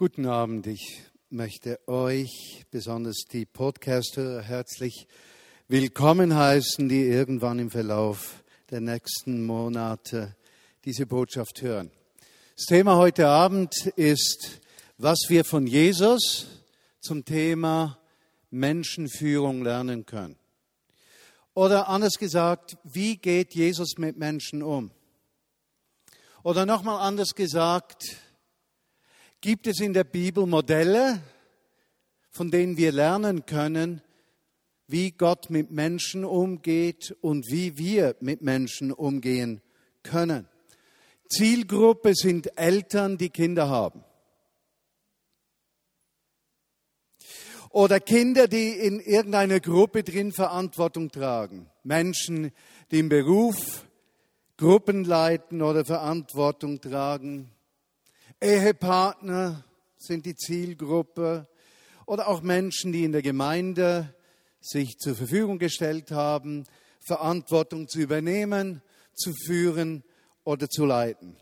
Guten Abend. Ich möchte euch, besonders die Podcaster, herzlich willkommen heißen, die irgendwann im Verlauf der nächsten Monate diese Botschaft hören. Das Thema heute Abend ist, was wir von Jesus zum Thema Menschenführung lernen können. Oder anders gesagt, wie geht Jesus mit Menschen um? Oder nochmal anders gesagt, gibt es in der Bibel Modelle, von denen wir lernen können, wie Gott mit Menschen umgeht und wie wir mit Menschen umgehen können. Zielgruppe sind Eltern, die Kinder haben. Oder Kinder, die in irgendeiner Gruppe drin Verantwortung tragen. Menschen, die im Beruf Gruppen leiten oder Verantwortung tragen. Ehepartner sind die Zielgruppe. Oder auch Menschen, die in der Gemeinde sich zur Verfügung gestellt haben, Verantwortung zu übernehmen, zu führen oder zu leiten.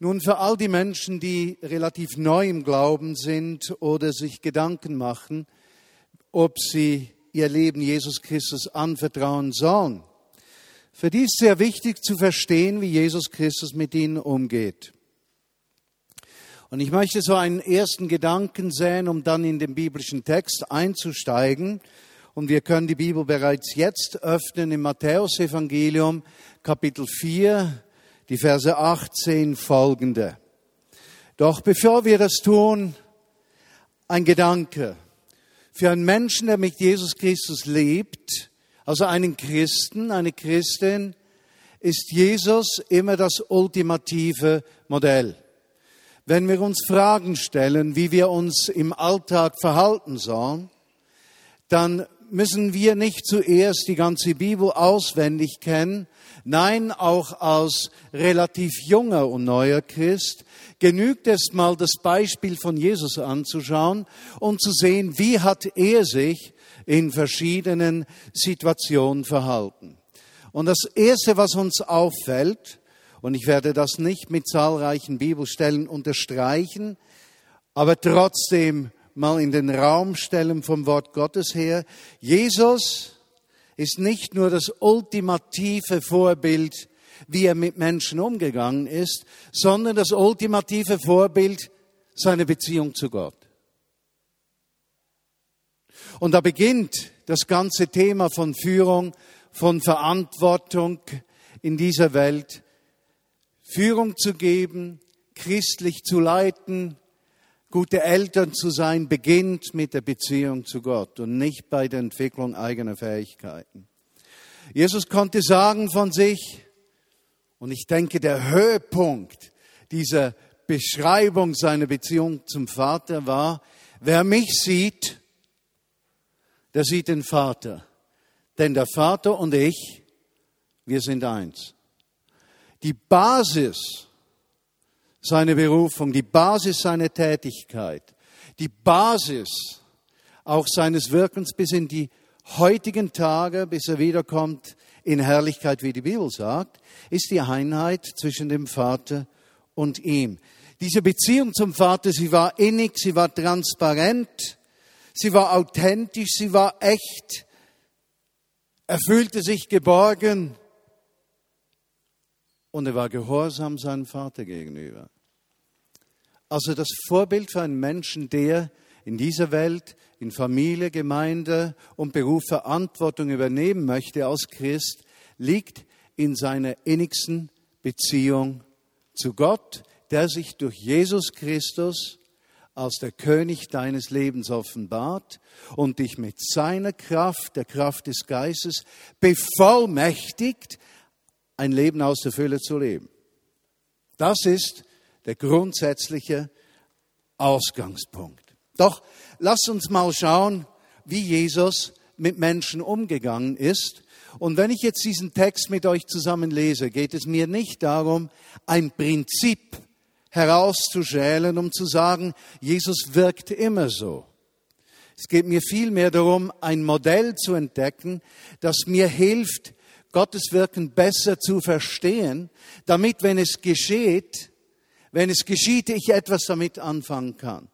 Nun, für all die Menschen, die relativ neu im Glauben sind oder sich Gedanken machen, ob sie ihr Leben Jesus Christus anvertrauen sollen, für die ist sehr wichtig zu verstehen, wie Jesus Christus mit ihnen umgeht. Und ich möchte so einen ersten Gedanken sehen, um dann in den biblischen Text einzusteigen. Und wir können die Bibel bereits jetzt öffnen im Matthäusevangelium Kapitel 4, die Verse 18 folgende. Doch bevor wir das tun, ein Gedanke. Für einen Menschen, der mit Jesus Christus lebt, also einen Christen, eine Christin, ist Jesus immer das ultimative Modell. Wenn wir uns Fragen stellen, wie wir uns im Alltag verhalten sollen, dann müssen wir nicht zuerst die ganze Bibel auswendig kennen. Nein, auch als relativ junger und neuer Christ genügt es mal, das Beispiel von Jesus anzuschauen und zu sehen, wie hat er sich in verschiedenen Situationen verhalten. Und das Erste, was uns auffällt, und ich werde das nicht mit zahlreichen Bibelstellen unterstreichen, aber trotzdem mal in den Raum stellen vom Wort Gottes her. Jesus ist nicht nur das ultimative Vorbild, wie er mit Menschen umgegangen ist, sondern das ultimative Vorbild seiner Beziehung zu Gott. Und da beginnt das ganze Thema von Führung, von Verantwortung in dieser Welt Führung zu geben, christlich zu leiten, gute Eltern zu sein, beginnt mit der Beziehung zu Gott und nicht bei der Entwicklung eigener Fähigkeiten. Jesus konnte sagen von sich, und ich denke, der Höhepunkt dieser Beschreibung seiner Beziehung zum Vater war, wer mich sieht, der sieht den Vater. Denn der Vater und ich, wir sind eins die Basis seiner Berufung, die Basis seiner Tätigkeit, die Basis auch seines Wirkens bis in die heutigen Tage, bis er wiederkommt in Herrlichkeit, wie die Bibel sagt, ist die Einheit zwischen dem Vater und ihm. Diese Beziehung zum Vater, sie war innig, sie war transparent, sie war authentisch, sie war echt, er fühlte sich geborgen, und er war gehorsam seinem Vater gegenüber. Also das Vorbild für einen Menschen, der in dieser Welt, in Familie, Gemeinde und Beruf Verantwortung übernehmen möchte als Christ, liegt in seiner innigsten Beziehung zu Gott, der sich durch Jesus Christus als der König deines Lebens offenbart und dich mit seiner Kraft, der Kraft des Geistes, bevollmächtigt, ein Leben aus der Fülle zu leben. Das ist der grundsätzliche Ausgangspunkt. Doch lasst uns mal schauen, wie Jesus mit Menschen umgegangen ist. Und wenn ich jetzt diesen Text mit euch zusammen lese, geht es mir nicht darum, ein Prinzip herauszuschälen, um zu sagen, Jesus wirkt immer so. Es geht mir vielmehr darum, ein Modell zu entdecken, das mir hilft, Gottes Wirken besser zu verstehen, damit, wenn es geschieht, wenn es geschieht, ich etwas damit anfangen kann.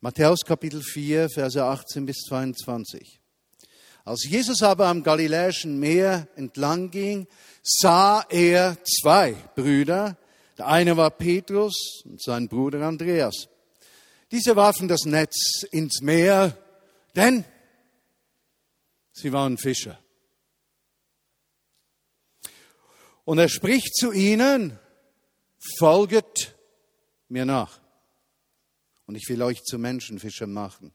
Matthäus Kapitel 4, Verse 18 bis 22. Als Jesus aber am Galiläischen Meer entlang ging, sah er zwei Brüder. Der eine war Petrus und sein Bruder Andreas. Diese warfen das Netz ins Meer, denn sie waren Fischer. Und er spricht zu ihnen, folget mir nach und ich will euch zu Menschenfischern machen.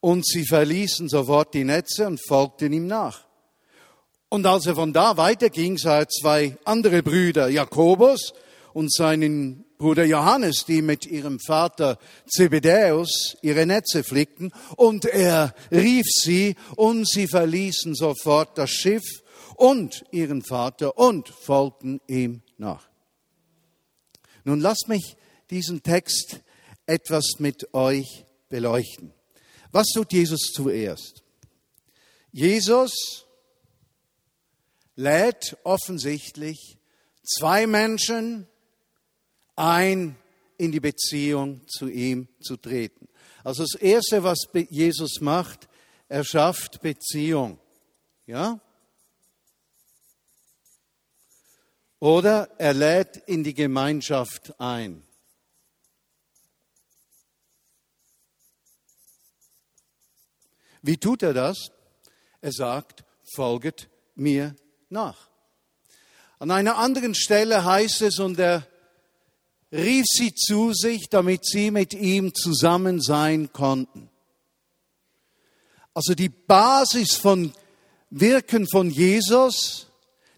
Und sie verließen sofort die Netze und folgten ihm nach. Und als er von da weiterging, sah er zwei andere Brüder, Jakobus und seinen Bruder Johannes, die mit ihrem Vater Zebedäus ihre Netze flickten, und er rief sie, und sie verließen sofort das Schiff und ihren Vater und folgten ihm nach. Nun lasst mich diesen Text etwas mit euch beleuchten. Was tut Jesus zuerst? Jesus lädt offensichtlich zwei Menschen ein, in die Beziehung zu ihm zu treten. Also das Erste, was Jesus macht, er schafft Beziehung. Ja? Oder er lädt in die Gemeinschaft ein. Wie tut er das? Er sagt, folget mir nach. An einer anderen Stelle heißt es, und er rief sie zu sich, damit sie mit ihm zusammen sein konnten. Also die Basis von Wirken von Jesus,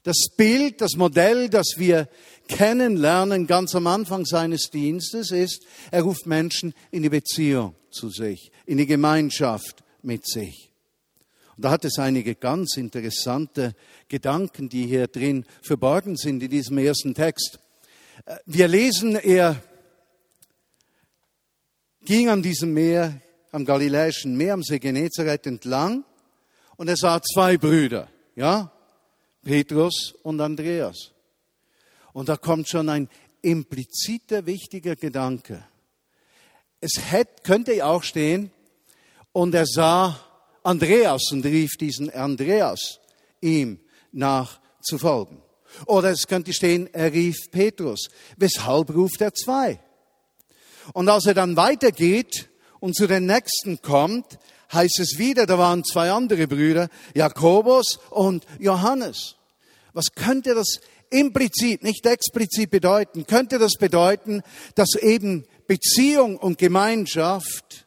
das Bild, das Modell, das wir kennenlernen ganz am Anfang seines Dienstes ist, er ruft Menschen in die Beziehung zu sich, in die Gemeinschaft mit sich. Und da hat es einige ganz interessante Gedanken, die hier drin verborgen sind in diesem ersten Text. Äh, wir lesen, er ging an diesem Meer, am Galiläischen Meer, am See Genezareth entlang und er sah zwei Brüder, ja, Petrus und Andreas. Und da kommt schon ein impliziter wichtiger Gedanke. Es hätte, könnte auch stehen, und er sah Andreas und rief diesen Andreas ihm nach zu folgen. Oder es könnte stehen, er rief Petrus. Weshalb ruft er zwei? Und als er dann weitergeht und zu den nächsten kommt, heißt es wieder, da waren zwei andere Brüder, Jakobus und Johannes. Was könnte das implizit, nicht explizit bedeuten? Könnte das bedeuten, dass eben Beziehung und Gemeinschaft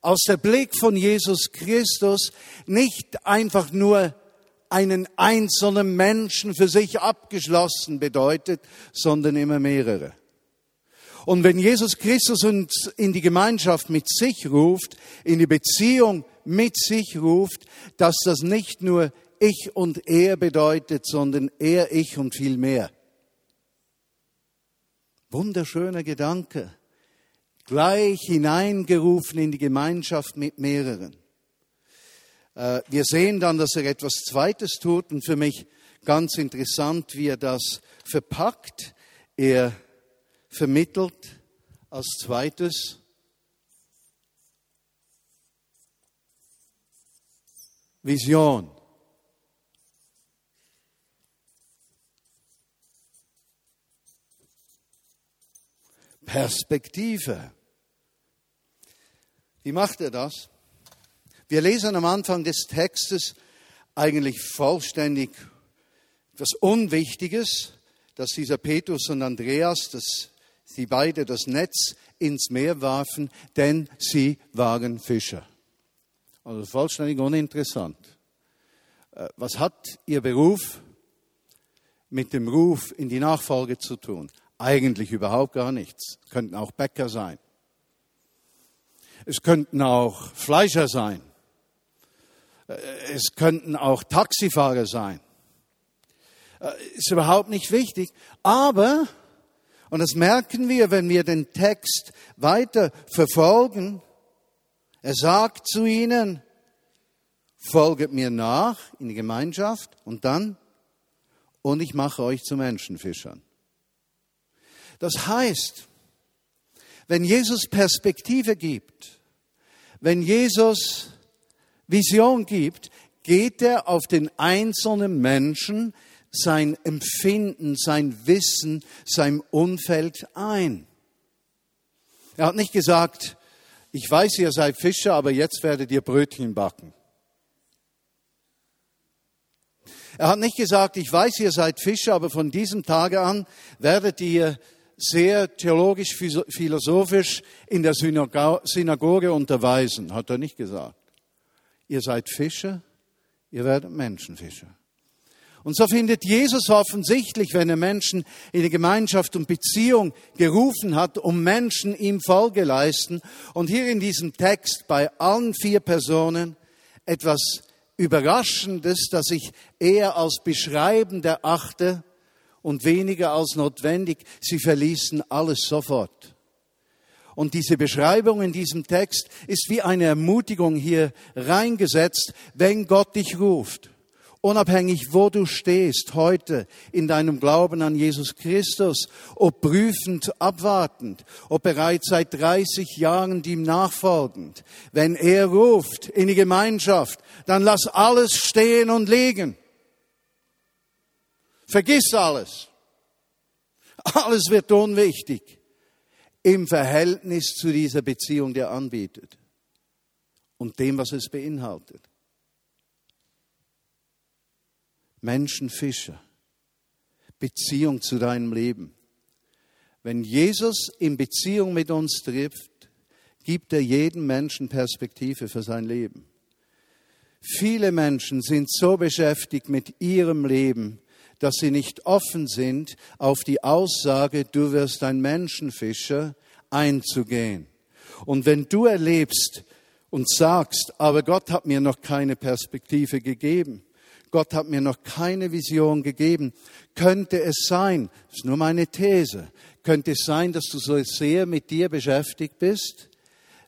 aus der Blick von Jesus Christus nicht einfach nur einen einzelnen Menschen für sich abgeschlossen bedeutet, sondern immer mehrere. Und wenn Jesus Christus uns in die Gemeinschaft mit sich ruft, in die Beziehung mit sich ruft, dass das nicht nur ich und er bedeutet, sondern er, ich und viel mehr. Wunderschöner Gedanke gleich hineingerufen in die Gemeinschaft mit mehreren. Äh, wir sehen dann, dass er etwas Zweites tut und für mich ganz interessant, wie er das verpackt. Er vermittelt als Zweites Vision. Perspektive. Wie macht er das? Wir lesen am Anfang des Textes eigentlich vollständig etwas Unwichtiges, dass dieser Petrus und Andreas, dass sie beide das Netz ins Meer warfen, denn sie waren Fischer. Also vollständig uninteressant. Äh, was hat ihr Beruf mit dem Ruf in die Nachfolge zu tun? Eigentlich überhaupt gar nichts. Könnten auch Bäcker sein. Es könnten auch Fleischer sein. Äh, es könnten auch Taxifahrer sein. Äh, ist überhaupt nicht wichtig. Aber, und das merken wir, wenn wir den Text weiter verfolgen, er sagt zu ihnen, folget mir nach in die Gemeinschaft und dann, und ich mache euch zu Menschenfischern. Das heißt, wenn Jesus Perspektive gibt, wenn Jesus Vision gibt, geht er auf den einzelnen Menschen, sein Empfinden, sein Wissen, sein Umfeld ein. Er hat nicht gesagt, ich weiß, ihr seid Fischer, aber jetzt werdet ihr Brötchen backen. Er hat nicht gesagt, ich weiß, ihr seid Fischer, aber von diesem Tage an werdet ihr sehr theologisch, philosophisch in der Synagoge unterweisen. Hat er nicht gesagt. Ihr seid Fischer, ihr werdet Menschenfischer. Und so findet Jesus offensichtlich, wenn er Menschen in die Gemeinschaft und Beziehung gerufen hat, um Menschen ihm Folge leisten. Und hier in diesem Text bei allen vier Personen etwas Überraschendes, das ich eher als beschreibend erachte und weniger als notwendig. Sie verließen alles sofort. Und diese Beschreibung in diesem Text ist wie eine Ermutigung hier reingesetzt, wenn Gott dich ruft. Unabhängig, wo du stehst heute in deinem Glauben an Jesus Christus, ob prüfend, abwartend, ob bereits seit 30 Jahren ihm nachfolgend, wenn er ruft in die Gemeinschaft, dann lass alles stehen und liegen. Vergiss alles. Alles wird unwichtig im Verhältnis zu dieser Beziehung, die er anbietet und dem, was es beinhaltet. Menschenfischer, Beziehung zu deinem Leben. Wenn Jesus in Beziehung mit uns trifft, gibt er jedem Menschen Perspektive für sein Leben. Viele Menschen sind so beschäftigt mit ihrem Leben, dass sie nicht offen sind, auf die Aussage, du wirst ein Menschenfischer, einzugehen. Und wenn du erlebst und sagst, aber Gott hat mir noch keine Perspektive gegeben, Gott hat mir noch keine Vision gegeben. Könnte es sein, das ist nur meine These, könnte es sein, dass du so sehr mit dir beschäftigt bist,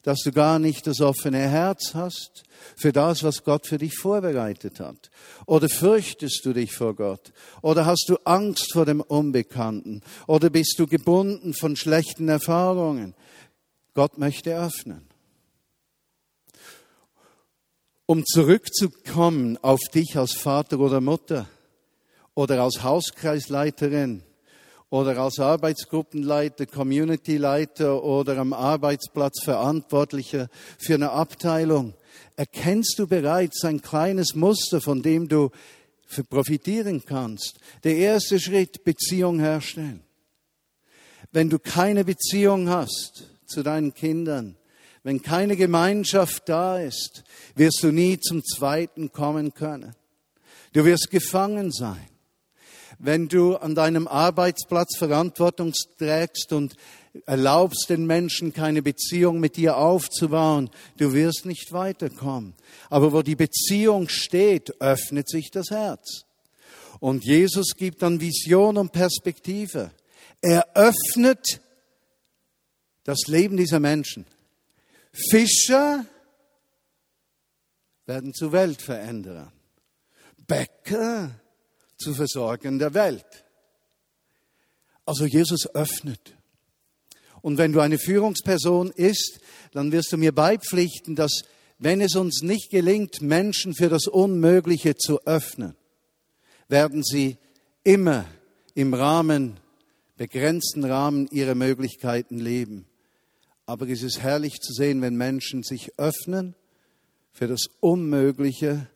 dass du gar nicht das offene Herz hast für das, was Gott für dich vorbereitet hat? Oder fürchtest du dich vor Gott? Oder hast du Angst vor dem Unbekannten? Oder bist du gebunden von schlechten Erfahrungen? Gott möchte öffnen um zurückzukommen auf dich als Vater oder Mutter oder als Hauskreisleiterin oder als Arbeitsgruppenleiter, Communityleiter oder am Arbeitsplatz Verantwortlicher für eine Abteilung, erkennst du bereits ein kleines Muster, von dem du profitieren kannst. Der erste Schritt, Beziehung herstellen. Wenn du keine Beziehung hast zu deinen Kindern, wenn keine Gemeinschaft da ist, wirst du nie zum zweiten kommen können. Du wirst gefangen sein. Wenn du an deinem Arbeitsplatz Verantwortung trägst und erlaubst den Menschen keine Beziehung mit dir aufzubauen, du wirst nicht weiterkommen. Aber wo die Beziehung steht, öffnet sich das Herz. Und Jesus gibt dann Vision und Perspektive. Er öffnet das Leben dieser Menschen. Fischer werden zu Weltveränderern. Bäcker zu Versorgen der Welt. Also Jesus öffnet. Und wenn du eine Führungsperson ist, dann wirst du mir beipflichten, dass wenn es uns nicht gelingt, Menschen für das Unmögliche zu öffnen, werden sie immer im Rahmen, begrenzten Rahmen ihrer Möglichkeiten leben. Aber es ist herrlich zu sehen, wenn Menschen sich öffnen für das Unmögliche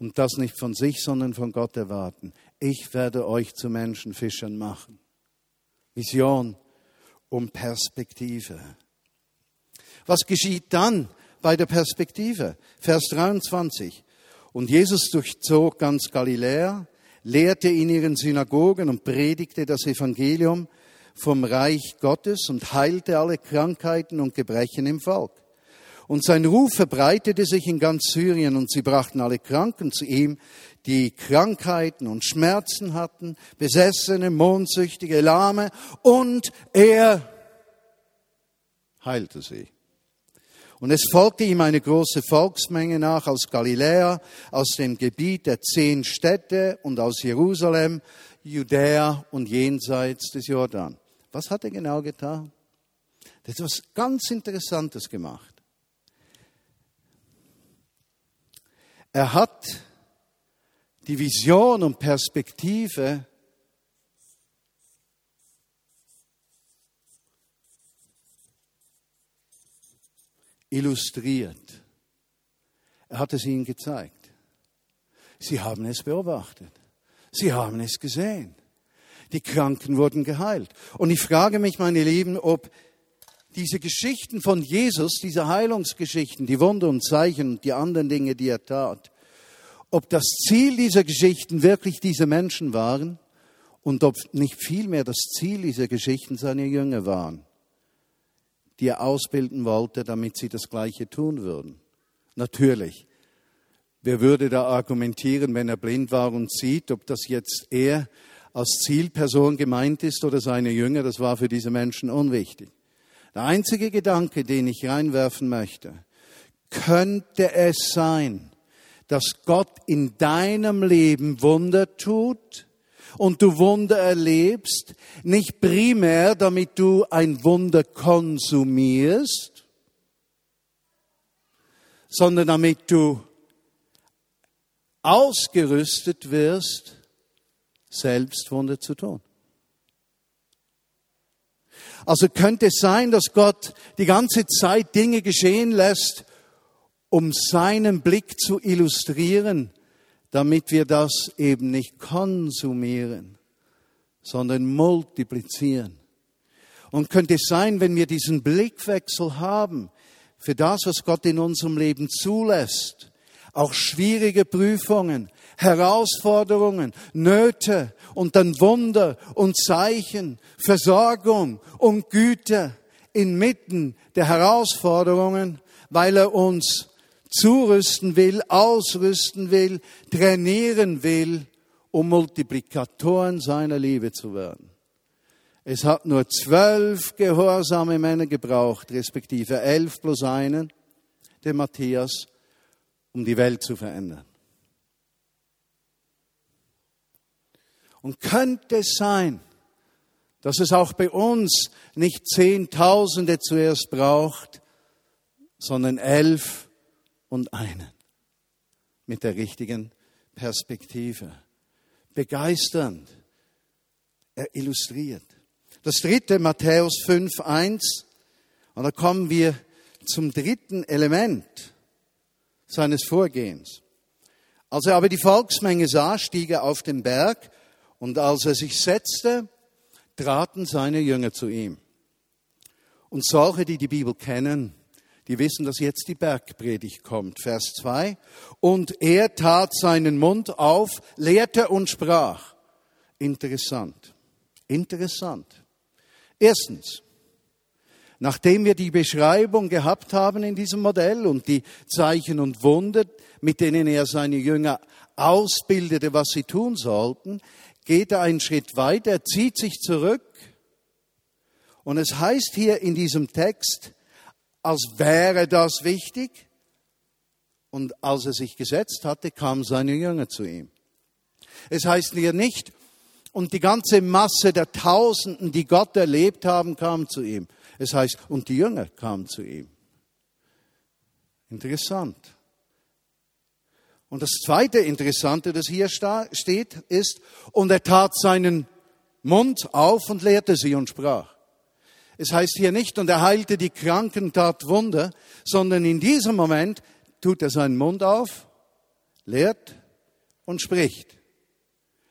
und das nicht von sich, sondern von Gott erwarten. Ich werde euch zu Menschenfischern machen. Vision und Perspektive. Was geschieht dann bei der Perspektive? Vers 23. Und Jesus durchzog ganz Galiläa, lehrte in ihren Synagogen und predigte das Evangelium vom Reich Gottes und heilte alle Krankheiten und Gebrechen im Volk. Und sein Ruf verbreitete sich in ganz Syrien und sie brachten alle Kranken zu ihm, die Krankheiten und Schmerzen hatten, Besessene, Mondsüchtige, Lahme und er heilte sie. Und es folgte ihm eine große Volksmenge nach aus Galiläa, aus dem Gebiet der zehn Städte und aus Jerusalem, Judäa und jenseits des Jordan. Was hat er genau getan? Er hat etwas ganz Interessantes gemacht. Er hat die Vision und Perspektive illustriert. Er hat es ihnen gezeigt. Sie haben es beobachtet. Sie haben es gesehen. Die Kranken wurden geheilt. Und ich frage mich, meine Lieben, ob diese Geschichten von Jesus, diese Heilungsgeschichten, die Wunder und Zeichen und die anderen Dinge, die er tat, ob das Ziel dieser Geschichten wirklich diese Menschen waren und ob nicht vielmehr das Ziel dieser Geschichten seine Jünger waren, die er ausbilden wollte, damit sie das Gleiche tun würden. Natürlich. Wer würde da argumentieren, wenn er blind war und sieht, ob das jetzt er als Zielperson gemeint ist oder seine Jünger? Das war für diese Menschen unwichtig. Der einzige Gedanke, den ich reinwerfen möchte, könnte es sein, dass Gott in deinem Leben Wunder tut und du Wunder erlebst, nicht primär, damit du ein Wunder konsumierst, sondern damit du ausgerüstet wirst, selbst Wunder zu tun. Also könnte es sein, dass Gott die ganze Zeit Dinge geschehen lässt, um seinen Blick zu illustrieren, damit wir das eben nicht konsumieren, sondern multiplizieren. Und könnte es sein, wenn wir diesen Blickwechsel haben für das, was Gott in unserem Leben zulässt, auch schwierige Prüfungen, Herausforderungen, Nöte und dann Wunder und Zeichen, Versorgung und Güte inmitten der Herausforderungen, weil er uns zurüsten will, ausrüsten will, trainieren will, um Multiplikatoren seiner Liebe zu werden. Es hat nur zwölf gehorsame Männer gebraucht, respektive elf plus einen, der Matthias, um die Welt zu verändern. Und könnte es sein, dass es auch bei uns nicht Zehntausende zuerst braucht, sondern elf und einen mit der richtigen Perspektive. Begeisternd. Er illustriert. Das dritte, Matthäus 5, 1. Und da kommen wir zum dritten Element seines Vorgehens. Als er aber die Volksmenge sah, stieg er auf den Berg und als er sich setzte, traten seine Jünger zu ihm. Und solche, die die Bibel kennen, die wissen, dass jetzt die Bergpredigt kommt. Vers 2. Und er tat seinen Mund auf, lehrte und sprach. Interessant. Interessant. Erstens, nachdem wir die Beschreibung gehabt haben in diesem Modell und die Zeichen und Wunder, mit denen er seine Jünger ausbildete, was sie tun sollten, geht er einen Schritt weiter, er zieht sich zurück. Und es heißt hier in diesem Text, als wäre das wichtig. Und als er sich gesetzt hatte, kamen seine Jünger zu ihm. Es heißt hier nicht, und die ganze Masse der Tausenden, die Gott erlebt haben, kam zu ihm. Es heißt, und die Jünger kamen zu ihm. Interessant. Und das zweite Interessante, das hier steht, ist, und er tat seinen Mund auf und lehrte sie und sprach. Es heißt hier nicht, und er heilte die Kranken, tat Wunder, sondern in diesem Moment tut er seinen Mund auf, lehrt und spricht.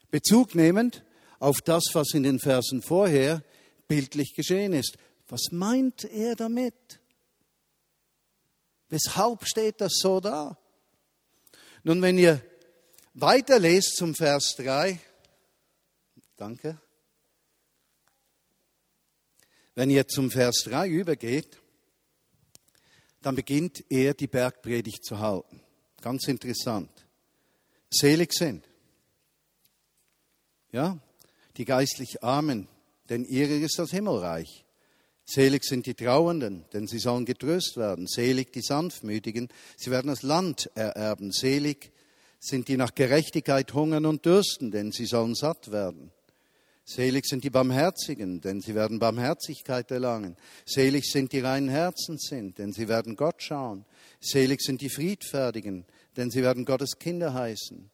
Bezug nehmend auf das, was in den Versen vorher bildlich geschehen ist. Was meint er damit? Weshalb steht das so da? Nun, wenn ihr weiterlest zum Vers 3, danke, wenn ihr zum Vers 3 übergeht, dann beginnt er die Bergpredigt zu halten. Ganz interessant. Selig sind. Ja, die geistlich Armen, denn ihrer ist das Himmelreich. Selig sind die Trauernden, denn sie sollen getröst werden. Selig die Sanftmütigen, sie werden das Land ererben. Selig sind die nach Gerechtigkeit hungern und dürsten, denn sie sollen satt werden. Selig sind die Barmherzigen, denn sie werden Barmherzigkeit erlangen. Selig sind die reinen Herzen sind, denn sie werden Gott schauen. Selig sind die Friedfertigen, denn sie werden Gottes Kinder heißen.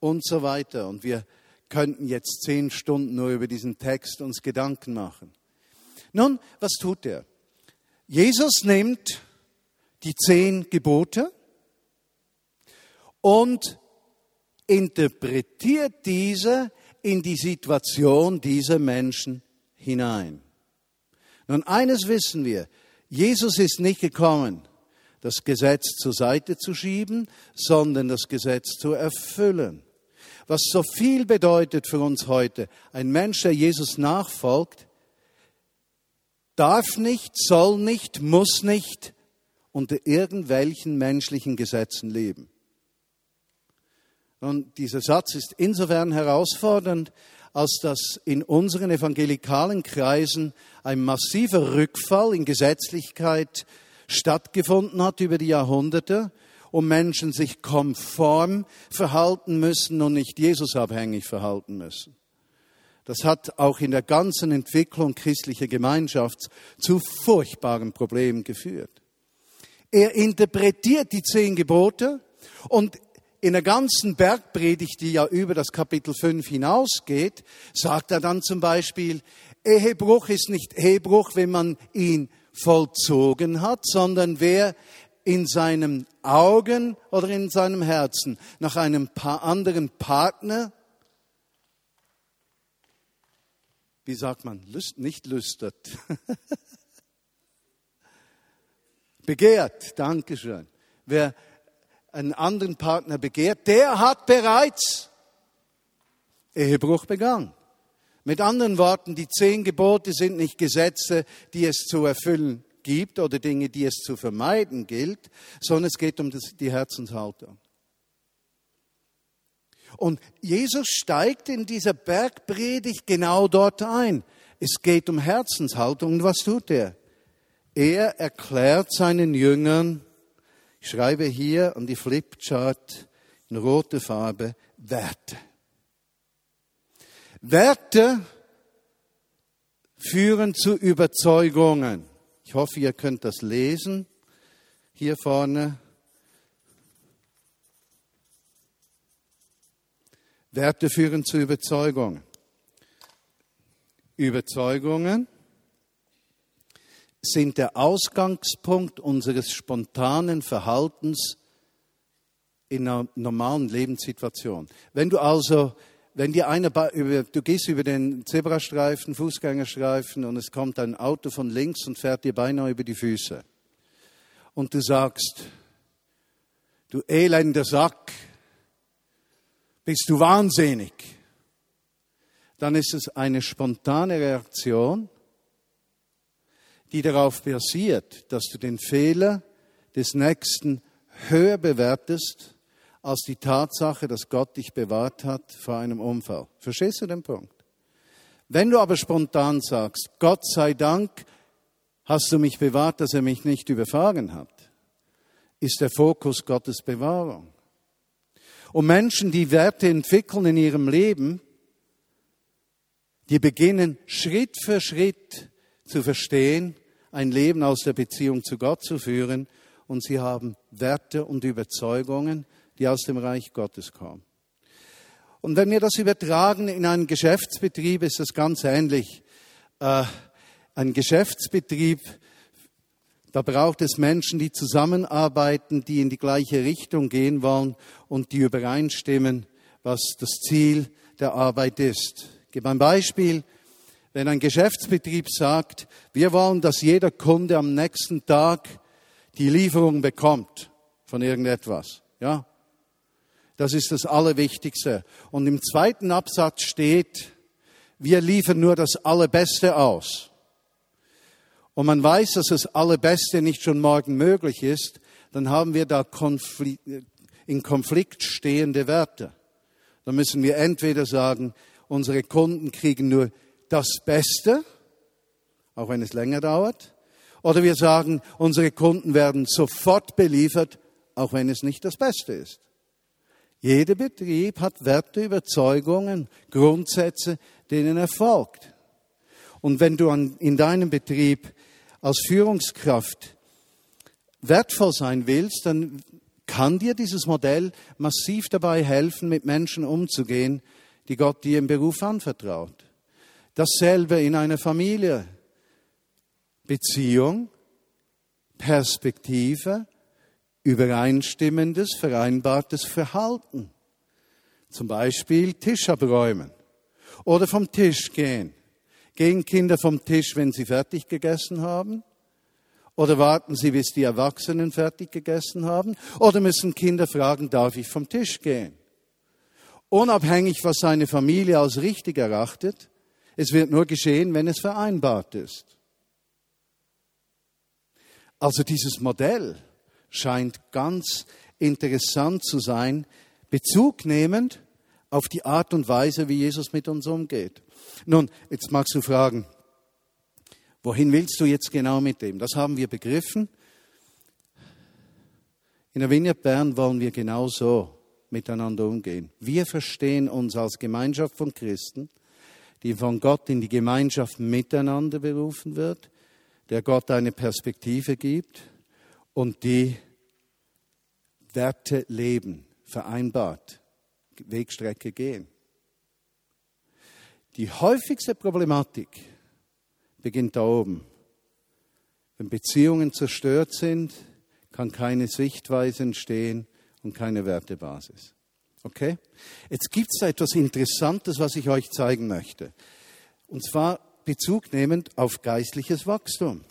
Und so weiter. Und wir könnten jetzt zehn Stunden nur über diesen Text uns Gedanken machen. Nun, was tut er? Jesus nimmt die zehn Gebote und interpretiert diese in die Situation dieser Menschen hinein. Nun, eines wissen wir, Jesus ist nicht gekommen, das Gesetz zur Seite zu schieben, sondern das Gesetz zu erfüllen. Was so viel bedeutet für uns heute, ein Mensch, der Jesus nachfolgt, darf nicht, soll nicht, muss nicht unter irgendwelchen menschlichen Gesetzen leben. Und dieser Satz ist insofern herausfordernd, als dass in unseren evangelikalen Kreisen ein massiver Rückfall in Gesetzlichkeit stattgefunden hat über die Jahrhunderte und Menschen sich konform verhalten müssen und nicht Jesus abhängig verhalten müssen. Das hat auch in der ganzen Entwicklung christlicher Gemeinschaft zu furchtbaren Problemen geführt. Er interpretiert die zehn Gebote und in der ganzen Bergpredigt, die ja über das Kapitel 5 hinausgeht, sagt er dann zum Beispiel, Ehebruch ist nicht Ehebruch, wenn man ihn vollzogen hat, sondern wer in seinen Augen oder in seinem Herzen nach einem anderen Partner, wie sagt man, lüst, nicht lüstert, begehrt, Dankeschön. Wer einen anderen Partner begehrt, der hat bereits Ehebruch begangen. Mit anderen Worten, die zehn Gebote sind nicht Gesetze, die es zu erfüllen gibt oder Dinge, die es zu vermeiden gilt, sondern es geht um die Herzenshaltung. Und Jesus steigt in dieser Bergpredigt genau dort ein. Es geht um Herzenshaltung. Und was tut er? Er erklärt seinen Jüngern, ich schreibe hier an die Flipchart in rote Farbe Werte. Werte führen zu Überzeugungen. Ich hoffe, ihr könnt das lesen. Hier vorne. Werte führen zu Überzeugungen. Überzeugungen sind der Ausgangspunkt unseres spontanen Verhaltens in einer normalen Lebenssituation. Wenn du also, wenn dir einer, du gehst über den Zebrastreifen, Fußgängerstreifen und es kommt ein Auto von links und fährt dir beinahe über die Füße. Und du sagst, du elender Sack, bist du wahnsinnig. Dann ist es eine spontane Reaktion die darauf basiert, dass du den Fehler des Nächsten höher bewertest als die Tatsache, dass Gott dich bewahrt hat vor einem Unfall. Verstehst du den Punkt? Wenn du aber spontan sagst, Gott sei Dank, hast du mich bewahrt, dass er mich nicht überfahren hat, ist der Fokus Gottes Bewahrung. Und Menschen, die Werte entwickeln in ihrem Leben, die beginnen Schritt für Schritt zu verstehen, ein Leben aus der Beziehung zu Gott zu führen und sie haben Werte und Überzeugungen, die aus dem Reich Gottes kommen. Und wenn wir das übertragen in einen Geschäftsbetrieb, ist das ganz ähnlich. Äh, ein Geschäftsbetrieb, da braucht es Menschen, die zusammenarbeiten, die in die gleiche Richtung gehen wollen und die übereinstimmen, was das Ziel der Arbeit ist. Ich gebe ein Beispiel wenn ein Geschäftsbetrieb sagt, wir wollen, dass jeder Kunde am nächsten Tag die Lieferung bekommt von irgendetwas, ja? Das ist das Allerwichtigste. Und im zweiten Absatz steht, wir liefern nur das Allerbeste aus. Und man weiß, dass das Allerbeste nicht schon morgen möglich ist, dann haben wir da Konflikt, in Konflikt stehende Werte. Dann müssen wir entweder sagen, unsere Kunden kriegen nur das Beste, auch wenn es länger dauert. Oder wir sagen, unsere Kunden werden sofort beliefert, auch wenn es nicht das Beste ist. Jeder Betrieb hat Werte, Überzeugungen, Grundsätze, denen er folgt. Und wenn du an, in deinem Betrieb als Führungskraft wertvoll sein willst, dann kann dir dieses Modell massiv dabei helfen, mit Menschen umzugehen, die Gott dir im Beruf anvertraut. Dasselbe in einer Familie. Beziehung, Perspektive, übereinstimmendes, vereinbartes Verhalten. Zum Beispiel Tisch abräumen oder vom Tisch gehen. Gehen Kinder vom Tisch, wenn sie fertig gegessen haben? Oder warten sie, bis die Erwachsenen fertig gegessen haben? Oder müssen Kinder fragen, darf ich vom Tisch gehen? Unabhängig, was seine Familie als richtig erachtet, es wird nur geschehen, wenn es vereinbart ist. Also dieses Modell scheint ganz interessant zu sein, bezugnehmend auf die Art und Weise, wie Jesus mit uns umgeht. Nun, jetzt magst du fragen, wohin willst du jetzt genau mit dem? Das haben wir begriffen. In der Vineyard Bern wollen wir genau so miteinander umgehen. Wir verstehen uns als Gemeinschaft von Christen, die von Gott in die Gemeinschaft miteinander berufen wird, der Gott eine Perspektive gibt und die Werte leben, vereinbart, Wegstrecke gehen. Die häufigste Problematik beginnt da oben. Wenn Beziehungen zerstört sind, kann keine Sichtweise entstehen und keine Wertebasis. Okay? Jetzt gibt es etwas Interessantes, was ich euch zeigen möchte. Und zwar Bezug nehmend auf geistliches Wachstum.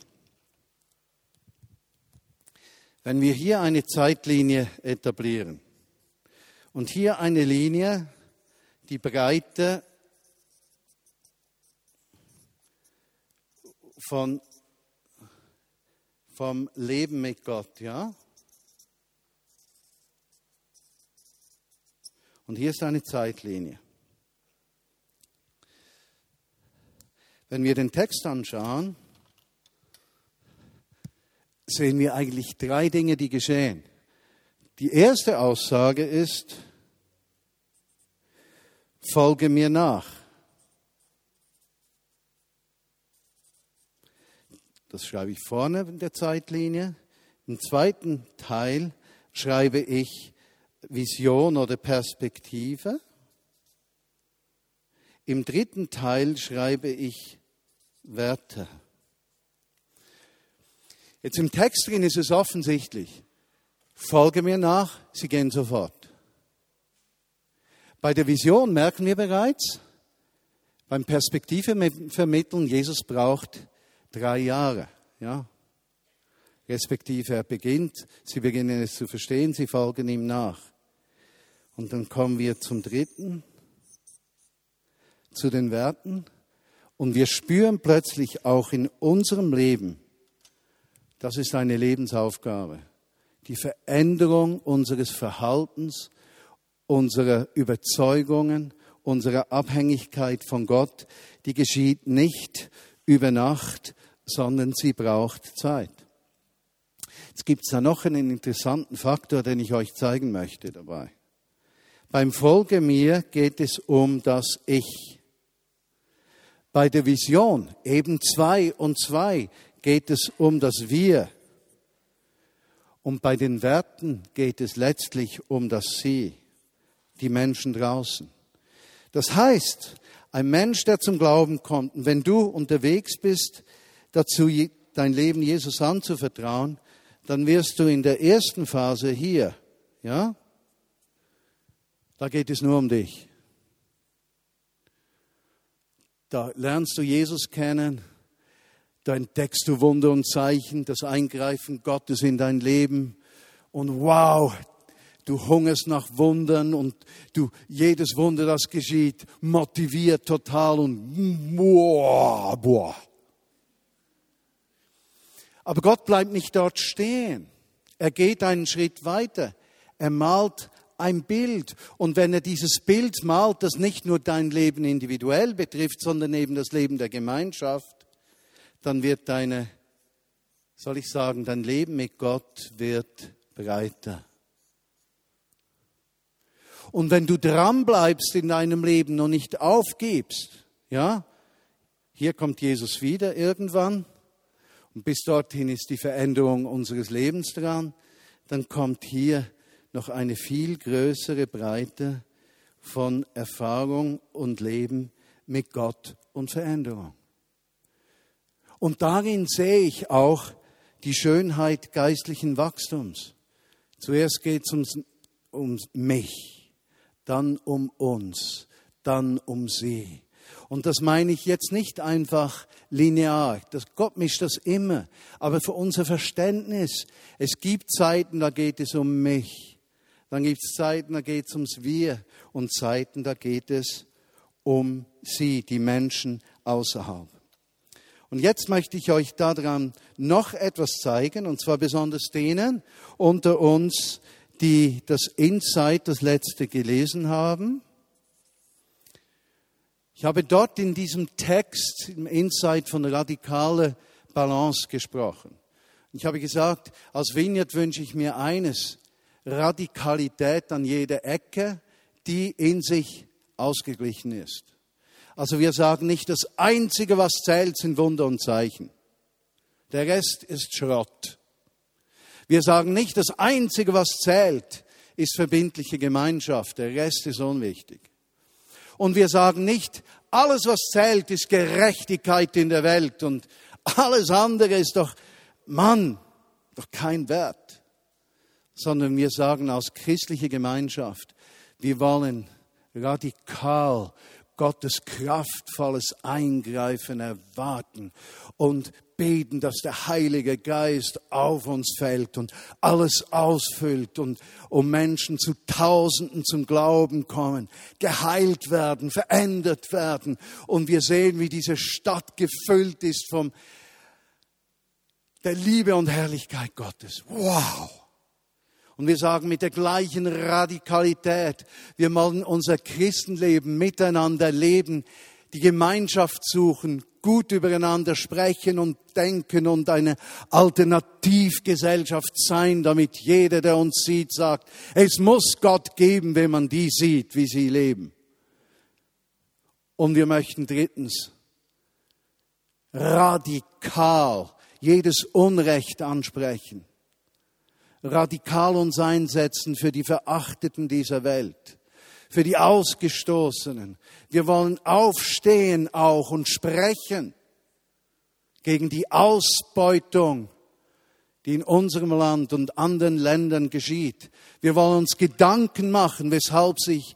Wenn wir hier eine Zeitlinie etablieren und hier eine Linie, die Breite von, vom Leben mit Gott, ja? Und hier ist eine Zeitlinie. Wenn wir den Text anschauen, sehen wir eigentlich drei Dinge, die geschehen. Die erste Aussage ist, folge mir nach. Das schreibe ich vorne in der Zeitlinie. Im zweiten Teil schreibe ich Vision oder Perspektive. Im dritten Teil schreibe ich Werte. Jetzt im Text drin ist es offensichtlich. Folge mir nach, sie gehen sofort. Bei der Vision merken wir bereits, beim Perspektive vermitteln, Jesus braucht drei Jahre. Ja? Respektive er beginnt, sie beginnen es zu verstehen, sie folgen ihm nach. Und dann kommen wir zum dritten, zu den Werten. Und wir spüren plötzlich auch in unserem Leben, das ist eine Lebensaufgabe. Die Veränderung unseres Verhaltens, unserer Überzeugungen, unserer Abhängigkeit von Gott, die geschieht nicht über Nacht, sondern sie braucht Zeit. Jetzt gibt es da noch einen interessanten Faktor, den ich euch zeigen möchte dabei. Beim Folge mir geht es um das Ich. Bei der Vision eben zwei und zwei geht es um das Wir. Und bei den Werten geht es letztlich um das Sie, die Menschen draußen. Das heißt, ein Mensch, der zum Glauben kommt, und wenn du unterwegs bist, dazu dein Leben Jesus anzuvertrauen, dann wirst du in der ersten Phase hier, ja, da geht es nur um dich. Da lernst du Jesus kennen, da entdeckst du Wunder und Zeichen, das Eingreifen Gottes in dein Leben. Und wow, du hungerst nach Wundern und du, jedes Wunder, das geschieht, motiviert total und boah, boah. Aber Gott bleibt nicht dort stehen. Er geht einen Schritt weiter. Er malt ein Bild. Und wenn er dieses Bild malt, das nicht nur dein Leben individuell betrifft, sondern eben das Leben der Gemeinschaft, dann wird deine, soll ich sagen, dein Leben mit Gott wird breiter. Und wenn du dran bleibst in deinem Leben und nicht aufgibst, Ja, hier kommt Jesus wieder irgendwann und bis dorthin ist die Veränderung unseres Lebens dran. Dann kommt hier noch eine viel größere Breite von Erfahrung und Leben mit Gott und Veränderung. Und darin sehe ich auch die Schönheit geistlichen Wachstums. Zuerst geht es ums, um mich, dann um uns, dann um sie. Und das meine ich jetzt nicht einfach linear. Das, Gott mischt das immer. Aber für unser Verständnis, es gibt Zeiten, da geht es um mich. Dann gibt es Zeiten, da geht es ums Wir. Und Zeiten, da geht es um sie, die Menschen außerhalb. Und jetzt möchte ich euch daran noch etwas zeigen, und zwar besonders denen unter uns, die das Insight, das letzte gelesen haben. Ich habe dort in diesem Text, im Insight von radikaler Balance gesprochen. Ich habe gesagt, als Vineyard wünsche ich mir eines, Radikalität an jeder Ecke, die in sich ausgeglichen ist. Also wir sagen nicht, das Einzige, was zählt, sind Wunder und Zeichen. Der Rest ist Schrott. Wir sagen nicht, das Einzige, was zählt, ist verbindliche Gemeinschaft. Der Rest ist unwichtig. Und wir sagen nicht, alles, was zählt, ist Gerechtigkeit in der Welt und alles andere ist doch, Mann, doch kein Wert. Sondern wir sagen aus christlicher Gemeinschaft, wir wollen radikal Gottes kraftvolles Eingreifen erwarten und beten, dass der Heilige Geist auf uns fällt und alles ausfüllt und um Menschen zu Tausenden zum Glauben kommen, geheilt werden, verändert werden und wir sehen, wie diese Stadt gefüllt ist vom der Liebe und Herrlichkeit Gottes. Wow! Und wir sagen mit der gleichen Radikalität, wir wollen unser Christenleben miteinander leben, die Gemeinschaft suchen, gut übereinander sprechen und denken und eine Alternativgesellschaft sein, damit jeder, der uns sieht, sagt, es muss Gott geben, wenn man die sieht, wie sie leben. Und wir möchten drittens radikal jedes Unrecht ansprechen radikal uns einsetzen für die Verachteten dieser Welt, für die Ausgestoßenen. Wir wollen aufstehen auch und sprechen gegen die Ausbeutung, die in unserem Land und anderen Ländern geschieht. Wir wollen uns Gedanken machen, weshalb sich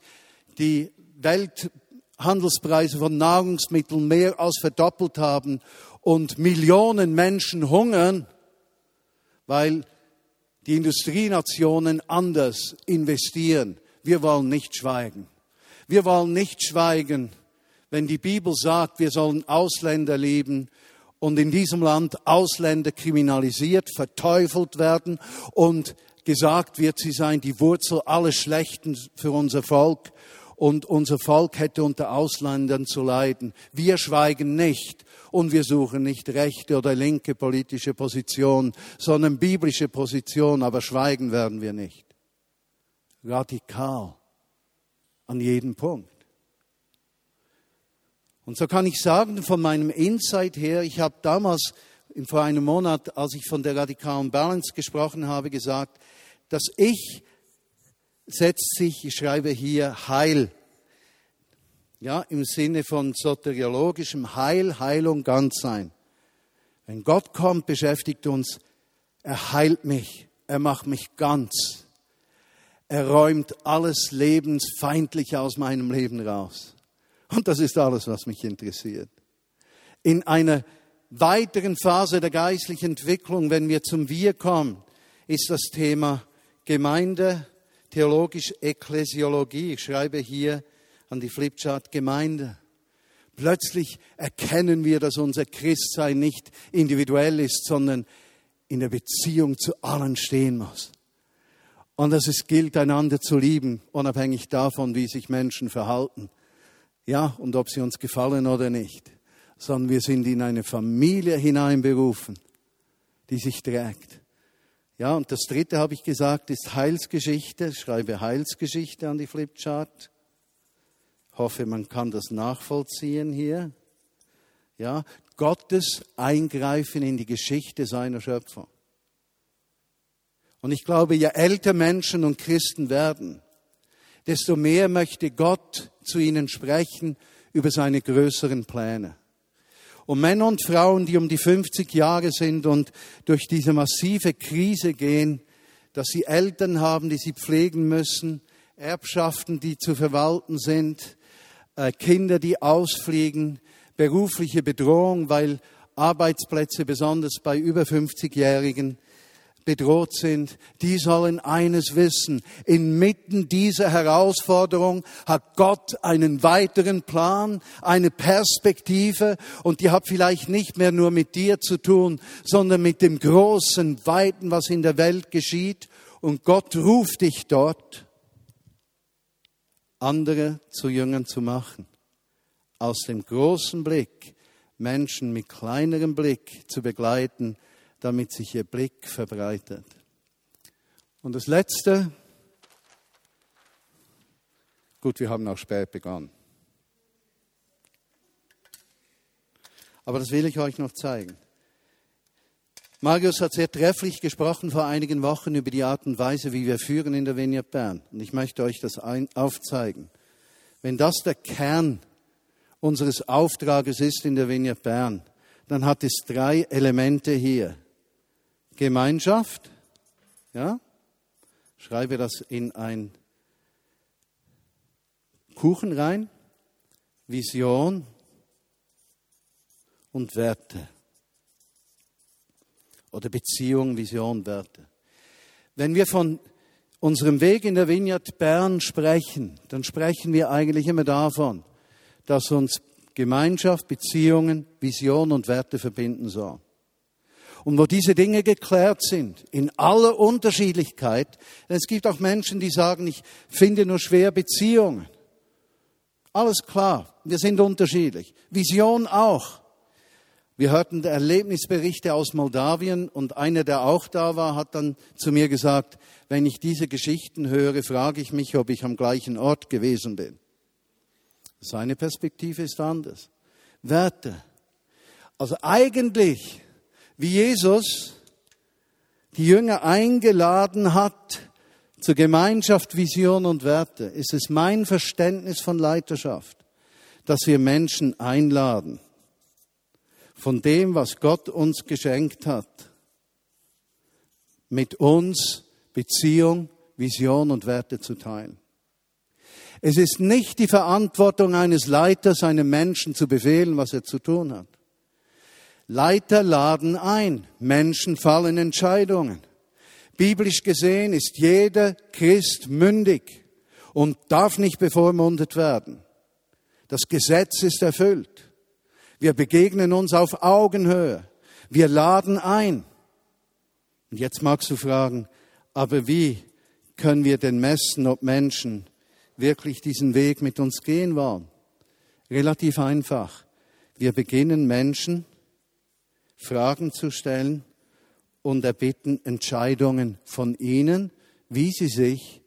die Welthandelspreise von Nahrungsmitteln mehr als verdoppelt haben und Millionen Menschen hungern, weil die Industrienationen anders investieren. Wir wollen nicht schweigen. Wir wollen nicht schweigen, wenn die Bibel sagt, wir sollen Ausländer lieben und in diesem Land Ausländer kriminalisiert, verteufelt werden und gesagt wird, sie seien die Wurzel alles Schlechten für unser Volk und unser Volk hätte unter Ausländern zu leiden. Wir schweigen nicht und wir suchen nicht rechte oder linke politische Position, sondern biblische Position, aber schweigen werden wir nicht. Radikal an jedem Punkt. Und so kann ich sagen, von meinem Insight her, ich habe damals vor einem Monat, als ich von der radikalen Balance gesprochen habe, gesagt, dass ich setzt sich, ich schreibe hier Heil ja, im Sinne von soteriologischem Heil, Heilung, Ganzsein. Wenn Gott kommt, beschäftigt uns, er heilt mich, er macht mich ganz. Er räumt alles Lebensfeindliche aus meinem Leben raus. Und das ist alles, was mich interessiert. In einer weiteren Phase der geistlichen Entwicklung, wenn wir zum Wir kommen, ist das Thema Gemeinde, theologisch Ekklesiologie. Ich schreibe hier an die Flipchart Gemeinde. Plötzlich erkennen wir, dass unser Christsein nicht individuell ist, sondern in der Beziehung zu allen stehen muss. Und dass es gilt, einander zu lieben, unabhängig davon, wie sich Menschen verhalten. Ja, und ob sie uns gefallen oder nicht. Sondern wir sind in eine Familie hineinberufen, die sich trägt. Ja, und das dritte habe ich gesagt, ist Heilsgeschichte. Ich schreibe Heilsgeschichte an die Flipchart. Hoffe, man kann das nachvollziehen hier. Ja, Gottes Eingreifen in die Geschichte seiner Schöpfung. Und ich glaube, je älter Menschen und Christen werden, desto mehr möchte Gott zu ihnen sprechen über seine größeren Pläne. Und Männer und Frauen, die um die 50 Jahre sind und durch diese massive Krise gehen, dass sie Eltern haben, die sie pflegen müssen, Erbschaften, die zu verwalten sind, äh, Kinder, die ausfliegen, berufliche Bedrohung, weil Arbeitsplätze besonders bei über 50-Jährigen bedroht sind, die sollen eines wissen. Inmitten dieser Herausforderung hat Gott einen weiteren Plan, eine Perspektive und die hat vielleicht nicht mehr nur mit dir zu tun, sondern mit dem großen, weiten, was in der Welt geschieht. Und Gott ruft dich dort, andere zu Jüngern zu machen. Aus dem großen Blick Menschen mit kleinerem Blick zu begleiten, damit sich ihr Blick verbreitet. Und das Letzte, gut, wir haben auch spät begonnen. Aber das will ich euch noch zeigen. Marius hat sehr trefflich gesprochen vor einigen Wochen über die Art und Weise, wie wir führen in der Vineyard Bern. Und ich möchte euch das aufzeigen. Wenn das der Kern unseres Auftrages ist in der Vineyard Bern, dann hat es drei Elemente hier. Gemeinschaft, ja, schreibe das in ein Kuchen rein, Vision und Werte. Oder Beziehung, Vision, Werte. Wenn wir von unserem Weg in der Vineyard Bern sprechen, dann sprechen wir eigentlich immer davon, dass uns Gemeinschaft, Beziehungen, Vision und Werte verbinden soll. Und wo diese Dinge geklärt sind, in aller Unterschiedlichkeit, es gibt auch Menschen, die sagen, ich finde nur schwer Beziehungen. Alles klar, wir sind unterschiedlich. Vision auch. Wir hörten Erlebnisberichte aus Moldawien und einer, der auch da war, hat dann zu mir gesagt, wenn ich diese Geschichten höre, frage ich mich, ob ich am gleichen Ort gewesen bin. Seine Perspektive ist anders. Werte. Also eigentlich wie Jesus die Jünger eingeladen hat zur Gemeinschaft, Vision und Werte, ist es mein Verständnis von Leiterschaft, dass wir Menschen einladen, von dem, was Gott uns geschenkt hat, mit uns Beziehung, Vision und Werte zu teilen. Es ist nicht die Verantwortung eines Leiters, einem Menschen zu befehlen, was er zu tun hat. Leiter laden ein, Menschen fallen Entscheidungen. Biblisch gesehen ist jeder Christ mündig und darf nicht bevormundet werden. Das Gesetz ist erfüllt. Wir begegnen uns auf Augenhöhe. Wir laden ein. Und jetzt magst du fragen, aber wie können wir denn messen, ob Menschen wirklich diesen Weg mit uns gehen wollen? Relativ einfach. Wir beginnen Menschen Fragen zu stellen und erbitten Entscheidungen von ihnen, wie sie sich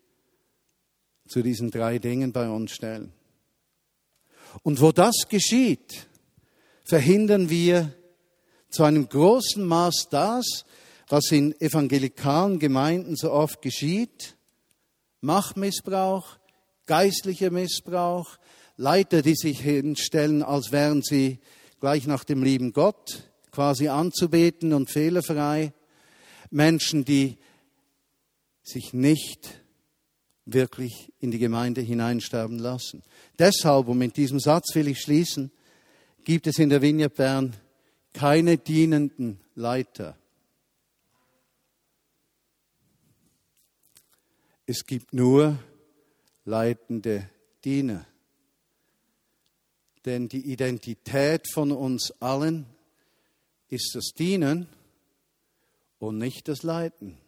zu diesen drei Dingen bei uns stellen. Und wo das geschieht, verhindern wir zu einem großen Maß das, was in evangelikalen Gemeinden so oft geschieht, Machtmissbrauch, geistlicher Missbrauch, Leiter, die sich hinstellen, als wären sie gleich nach dem lieben Gott, quasi anzubeten und fehlerfrei. Menschen, die sich nicht wirklich in die Gemeinde hineinsterben lassen. Deshalb, und mit diesem Satz will ich schließen, gibt es in der Vineyard Bern keine dienenden Leiter. Es gibt nur leitende Diener. Denn die Identität von uns allen ist das Dienen und nicht das Leiten.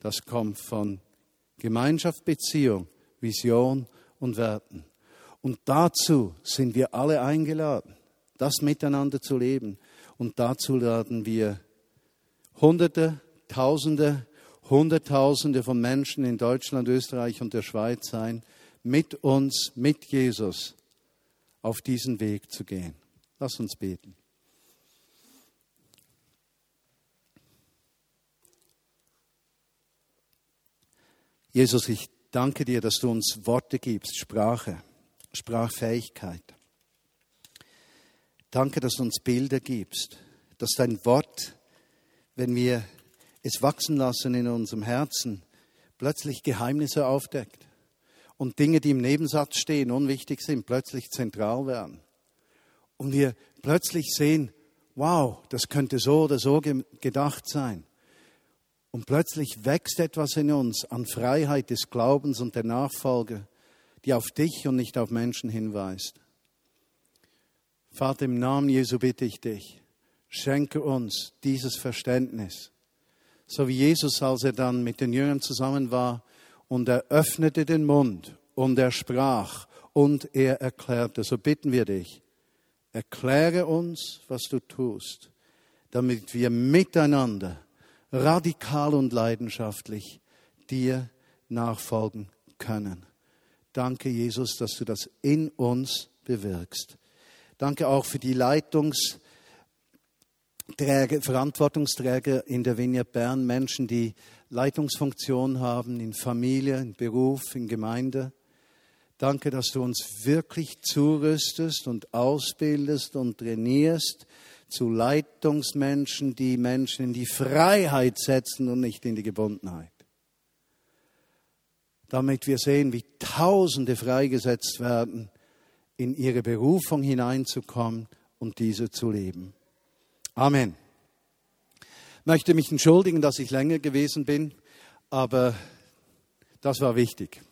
Das kommt von Gemeinschaft, Beziehung, Vision und Werten. Und dazu sind wir alle eingeladen, das miteinander zu leben. Und dazu laden wir Hunderte, Tausende, Hunderttausende von Menschen in Deutschland, Österreich und der Schweiz ein, mit uns, mit Jesus auf diesen Weg zu gehen. Lass uns beten. Jesus, ich danke dir, dass du uns Worte gibst, Sprache, Sprachfähigkeit. Danke, dass du uns Bilder gibst, dass dein Wort, wenn wir es wachsen lassen in unserem Herzen, plötzlich Geheimnisse aufdeckt und Dinge, die im Nebensatz stehen, unwichtig sind, plötzlich zentral werden. Und wir plötzlich sehen, wow, das könnte so oder so gedacht sein. Und plötzlich wächst etwas in uns an Freiheit des Glaubens und der Nachfolge, die auf dich und nicht auf Menschen hinweist. Vater, im Namen Jesu bitte ich dich, schenke uns dieses Verständnis. So wie Jesus, als er dann mit den Jüngern zusammen war und er öffnete den Mund und er sprach und er erklärte, so bitten wir dich, erkläre uns, was du tust, damit wir miteinander radikal und leidenschaftlich dir nachfolgen können. Danke, Jesus, dass du das in uns bewirkst. Danke auch für die Leitungsträger, Verantwortungsträger in der Vineyard Bern, Menschen, die Leitungsfunktion haben in Familie, in Beruf, in Gemeinde. Danke, dass du uns wirklich zurüstest und ausbildest und trainierst zu Leitungsmenschen, die Menschen in die Freiheit setzen und nicht in die Gebundenheit. Damit wir sehen, wie Tausende freigesetzt werden, in ihre Berufung hineinzukommen und diese zu leben. Amen. Ich möchte mich entschuldigen, dass ich länger gewesen bin, aber das war wichtig.